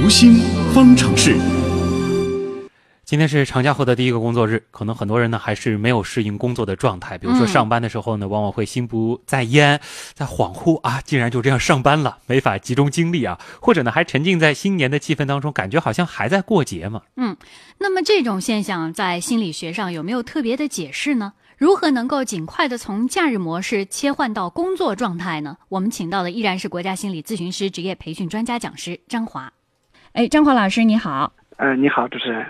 读心方程式。今天是长假后的第一个工作日，可能很多人呢还是没有适应工作的状态。比如说上班的时候呢，往往会心不在焉，在恍惚啊，竟然就这样上班了，没法集中精力啊，或者呢还沉浸在新年的气氛当中，感觉好像还在过节嘛。嗯，那么这种现象在心理学上有没有特别的解释呢？如何能够尽快的从假日模式切换到工作状态呢？我们请到的依然是国家心理咨询师职业培训专家讲师张华。哎，张华老师你好。嗯，你好，主持人。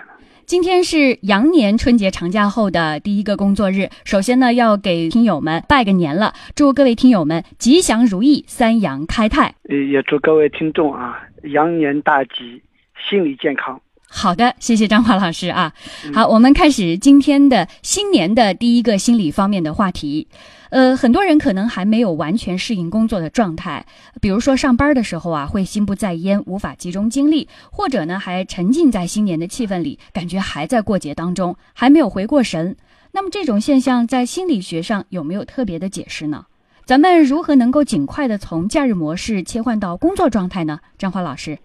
今天是羊年春节长假后的第一个工作日，首先呢，要给听友们拜个年了，祝各位听友们吉祥如意，三羊开泰。也祝各位听众啊，羊年大吉，心理健康。好的，谢谢张华老师啊。好，我们开始今天的新年的第一个心理方面的话题。呃，很多人可能还没有完全适应工作的状态，比如说上班的时候啊，会心不在焉，无法集中精力，或者呢，还沉浸在新年的气氛里，感觉还在过节当中，还没有回过神。那么这种现象在心理学上有没有特别的解释呢？咱们如何能够尽快的从假日模式切换到工作状态呢？张华老师，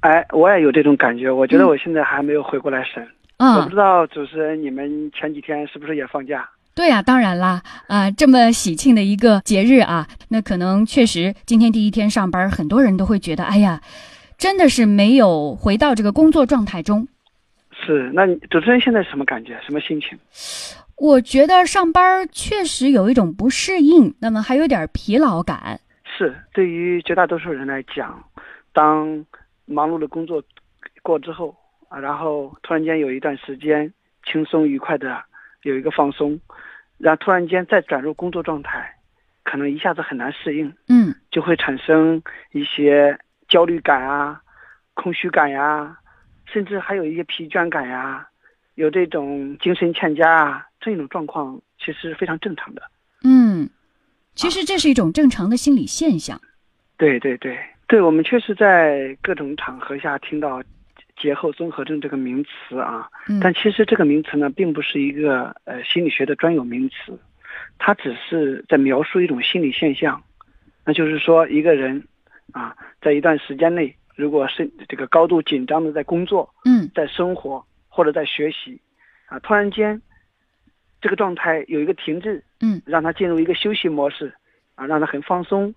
哎，我也有这种感觉，我觉得我现在还没有回过来神。嗯，我不知道主持人你们前几天是不是也放假？对呀，当然啦，啊，这么喜庆的一个节日啊，那可能确实今天第一天上班，很多人都会觉得，哎呀，真的是没有回到这个工作状态中。是，那你主持人现在什么感觉？什么心情？我觉得上班确实有一种不适应，那么还有点疲劳感。是，对于绝大多数人来讲，当忙碌的工作过之后啊，然后突然间有一段时间轻松愉快的有一个放松。然后突然间再转入工作状态，可能一下子很难适应，嗯，就会产生一些焦虑感啊、空虚感呀，甚至还有一些疲倦感呀，有这种精神欠佳啊，这种状况其实非常正常的。嗯，其实这是一种正常的心理现象。对对对对，我们确实在各种场合下听到。节后综合症这个名词啊，但其实这个名词呢，并不是一个呃心理学的专有名词，它只是在描述一种心理现象，那就是说一个人啊，在一段时间内，如果是这个高度紧张的在工作，嗯，在生活或者在学习，啊，突然间这个状态有一个停滞，嗯，让他进入一个休息模式，啊，让他很放松，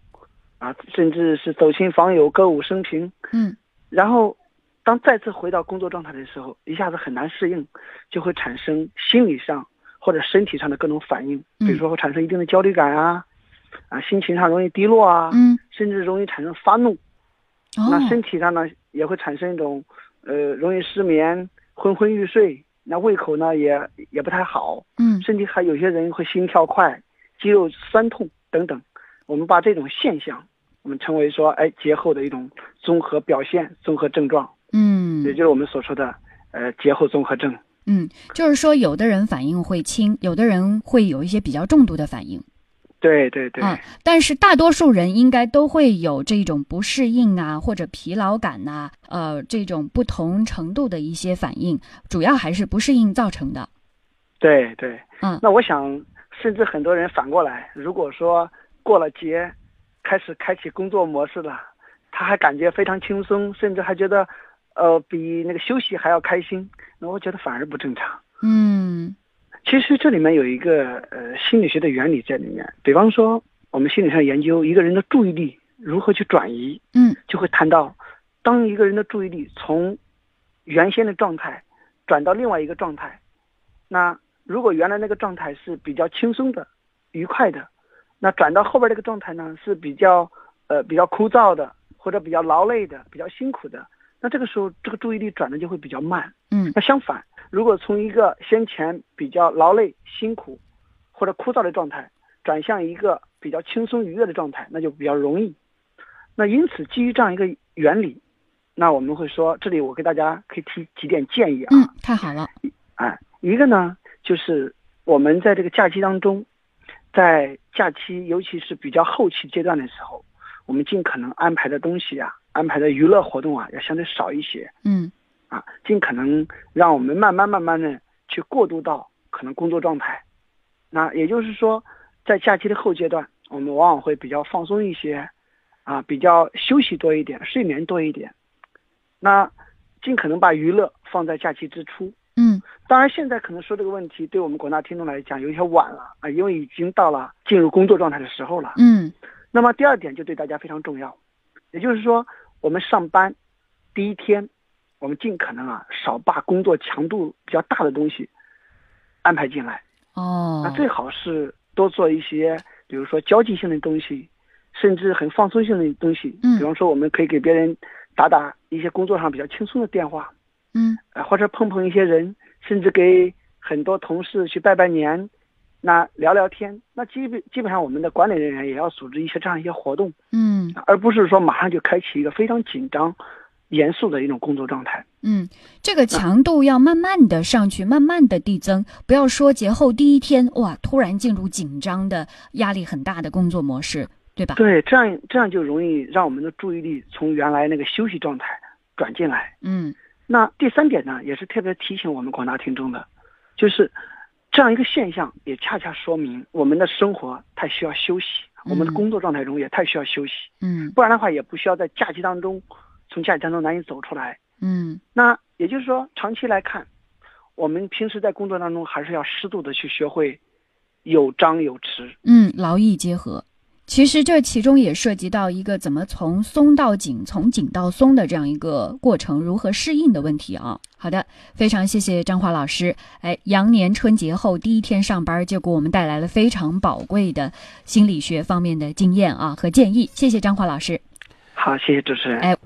啊，甚至是走亲访友、歌舞升平，嗯，然后。当再次回到工作状态的时候，一下子很难适应，就会产生心理上或者身体上的各种反应，比如说会产生一定的焦虑感啊，啊，心情上容易低落啊，嗯，甚至容易产生发怒，哦，那身体上呢也会产生一种，呃，容易失眠、昏昏欲睡，那胃口呢也也不太好，嗯，甚至还有些人会心跳快、肌肉酸痛等等，我们把这种现象，我们称为说，哎，节后的一种综合表现、综合症状。嗯，也就是我们所说的，呃，节后综合症。嗯，就是说，有的人反应会轻，有的人会有一些比较重度的反应。对对对。啊，但是大多数人应该都会有这种不适应啊，或者疲劳感呐，呃，这种不同程度的一些反应，主要还是不适应造成的。对对。嗯。那我想，甚至很多人反过来，如果说过了节，开始开启工作模式了，他还感觉非常轻松，甚至还觉得。呃，比那个休息还要开心，那我觉得反而不正常。嗯，其实这里面有一个呃心理学的原理在里面。比方说，我们心理上研究一个人的注意力如何去转移，嗯，就会谈到，当一个人的注意力从原先的状态转到另外一个状态，那如果原来那个状态是比较轻松的、愉快的，那转到后边这个状态呢是比较呃比较枯燥的，或者比较劳累的、比较辛苦的。那这个时候，这个注意力转的就会比较慢。嗯，那相反，如果从一个先前比较劳累、辛苦或者枯燥的状态，转向一个比较轻松愉悦的状态，那就比较容易。那因此，基于这样一个原理，那我们会说，这里我给大家可以提几点建议啊。嗯，太好了。哎，一个呢，就是我们在这个假期当中，在假期尤其是比较后期阶段的时候，我们尽可能安排的东西啊。安排的娱乐活动啊，要相对少一些。嗯，啊，尽可能让我们慢慢慢慢的去过渡到可能工作状态。那也就是说，在假期的后阶段，我们往往会比较放松一些，啊，比较休息多一点，睡眠多一点。那尽可能把娱乐放在假期之初。嗯，当然现在可能说这个问题对我们广大听众来讲有些晚了啊，因为已经到了进入工作状态的时候了。嗯，那么第二点就对大家非常重要，也就是说我们上班第一天，我们尽可能啊少把工作强度比较大的东西安排进来。哦，那最好是多做一些，比如说交际性的东西，甚至很放松性的东西。嗯比方说我们可以给别人打打一些工作上比较轻松的电话。嗯啊，或者碰碰一些人，甚至给很多同事去拜拜年，那聊聊天，那基本基本上我们的管理人员也要组织一些这样一些活动，嗯而不是说马上就开启一个非常紧张、严肃的一种工作状态。嗯，这个强度要慢慢的上去，慢慢的递增，不要说节后第一天哇，突然进入紧张的、压力很大的工作模式，对吧？对，这样这样就容易让我们的注意力从原来那个休息状态转进来。嗯那第三点呢，也是特别提醒我们广大听众的，就是这样一个现象，也恰恰说明我们的生活太需要休息，我们的嗯工作状态中也太需要休息。嗯不然的话也不需要在假期当中，从假期当中难以走出来。嗯那也就是说，长期来看，我们平时在工作当中还是要适度的去学会有张有弛。嗯，劳逸结合。其实这其中也涉及到一个怎么从松到紧，从紧到松的这样一个过程，如何适应的问题啊。好的，非常谢谢张华老师。哎，羊年春节后第一天上班，就给我们带来了非常宝贵的心理学方面的经验啊和建议。谢谢张华老师。好，谢谢主持人。哎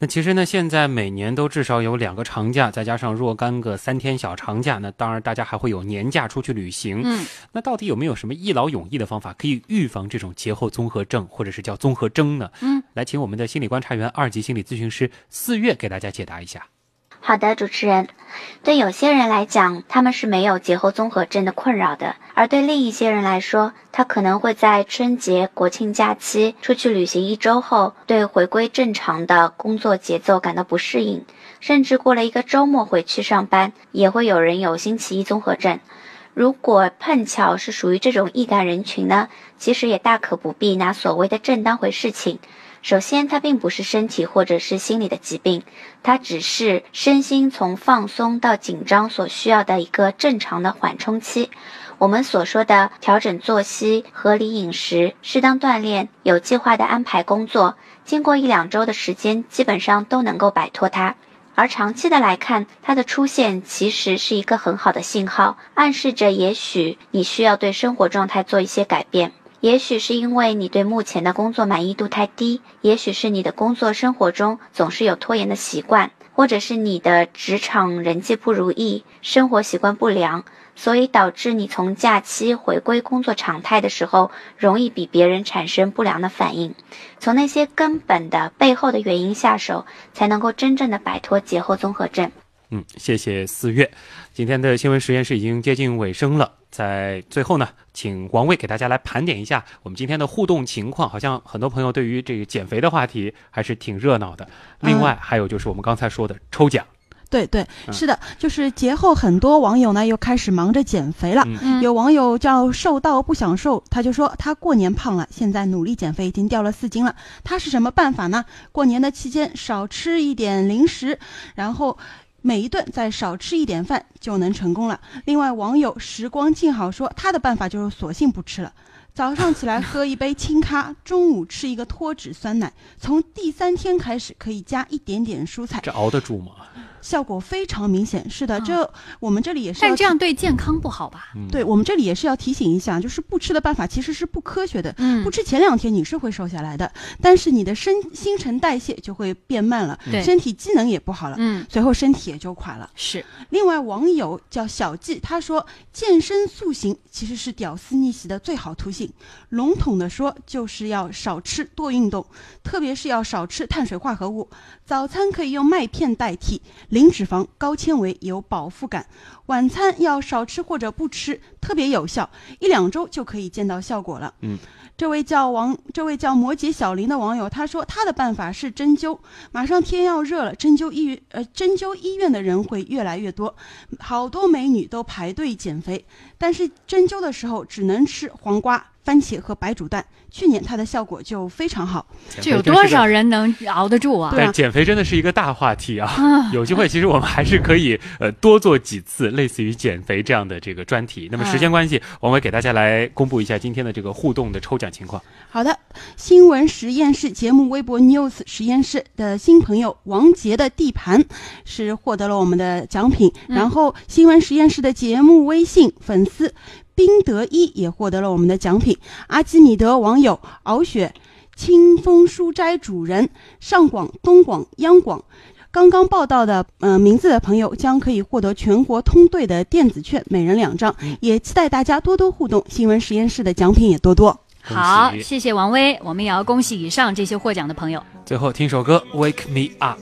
那其实呢，现在每年都至少有两个长假，再加上若干个三天小长假，那当然大家还会有年假出去旅行。嗯，那到底有没有什么一劳永逸的方法可以预防这种节后综合症，或者是叫综合征呢？嗯，来请我们的心理观察员、二级心理咨询师四月给大家解答一下。好的，主持人，对有些人来讲，他们是没有节后综合症的困扰的；而对另一些人来说，他可能会在春节、国庆假期出去旅行一周后，对回归正常的工作节奏感到不适应，甚至过了一个周末回去上班，也会有人有星期一综合症。如果碰巧是属于这种易感人群呢，其实也大可不必拿所谓的症当回事情。首先，它并不是身体或者是心理的疾病，它只是身心从放松到紧张所需要的一个正常的缓冲期。我们所说的调整作息、合理饮食、适当锻炼、有计划的安排工作，经过一两周的时间，基本上都能够摆脱它。而长期的来看，它的出现其实是一个很好的信号，暗示着也许你需要对生活状态做一些改变。也许是因为你对目前的工作满意度太低，也许是你的工作生活中总是有拖延的习惯，或者是你的职场人际不如意，生活习惯不良，所以导致你从假期回归工作常态的时候，容易比别人产生不良的反应。从那些根本的背后的原因下手，才能够真正的摆脱节后综合症。嗯，谢谢四月。今天的新闻实验室已经接近尾声了，在最后呢，请王卫给大家来盘点一下我们今天的互动情况。好像很多朋友对于这个减肥的话题还是挺热闹的。另外还有就是我们刚才说的抽奖，对对，嗯是的，就是节后很多网友呢又开始忙着减肥了。有网友叫瘦到不想瘦，他就说他过年胖了，现在努力减肥，已经掉了四斤了。他是什么办法呢？过年的期间少吃一点零食，然后。每一顿再少吃一点饭就能成功了。另外，网友时光静好说，他的办法就是索性不吃了。早上起来喝一杯清咖，中午吃一个脱脂酸奶，从第三天开始可以加一点点蔬菜，这熬得住吗？效果非常明显。是的，嗯这我们这里也是，但这样对健康不好吧？嗯，对我们这里也是要提醒一下，就是不吃的办法其实是不科学的。嗯不吃前两天你是会瘦下来的，但是你的身新陈代谢就会变慢了，对身体机能也不好了，嗯，随后身体也就垮了。是，另外，网友叫小季，他说健身塑形其实是屌丝逆袭的最好途径。笼统的说，就是要少吃多运动，特别是要少吃碳水化合物。早餐可以用麦片代替，零脂肪、高纤维，有饱腹感。晚餐要少吃或者不吃，特别有效，一两周就可以见到效果了。嗯。这位叫王，这位叫摩羯小林的网友，他说他的办法是针灸。马上天要热了，针灸医院呃针灸医院的人会越来越多，好多美女都排队减肥，但是针灸的时候只能吃黄瓜、番茄和白煮蛋，去年它的效果就非常好。这有多少人能熬得住啊？对，减肥真的是一个大话题啊！有机会，其实我们还是可以呃多做几次类似于减肥这样的这个专题。那么时间关系，王伟给大家来公布一下今天的这个互动的抽奖情况。好的，新闻实验室节目微博 news 实验室的新朋友王杰的地盘是获得了我们的奖品，然后新闻实验室的节目微信粉丝。宾德一也获得了我们的奖品。阿基米德网友敖雪，清风书斋主人上广、东广、央广，刚刚报道的呃名字的朋友将可以获得全国通兑的电子券，每人两张。也期待大家多多互动，新闻实验室的奖品也多多。好，谢谢王威，我们也要恭喜以上这些获奖的朋友。最后听首歌《Wake Me Up》。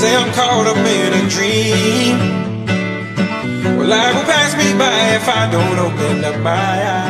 Say I'm caught up in a dream. Well, life will pass me by if I don't open up my eyes.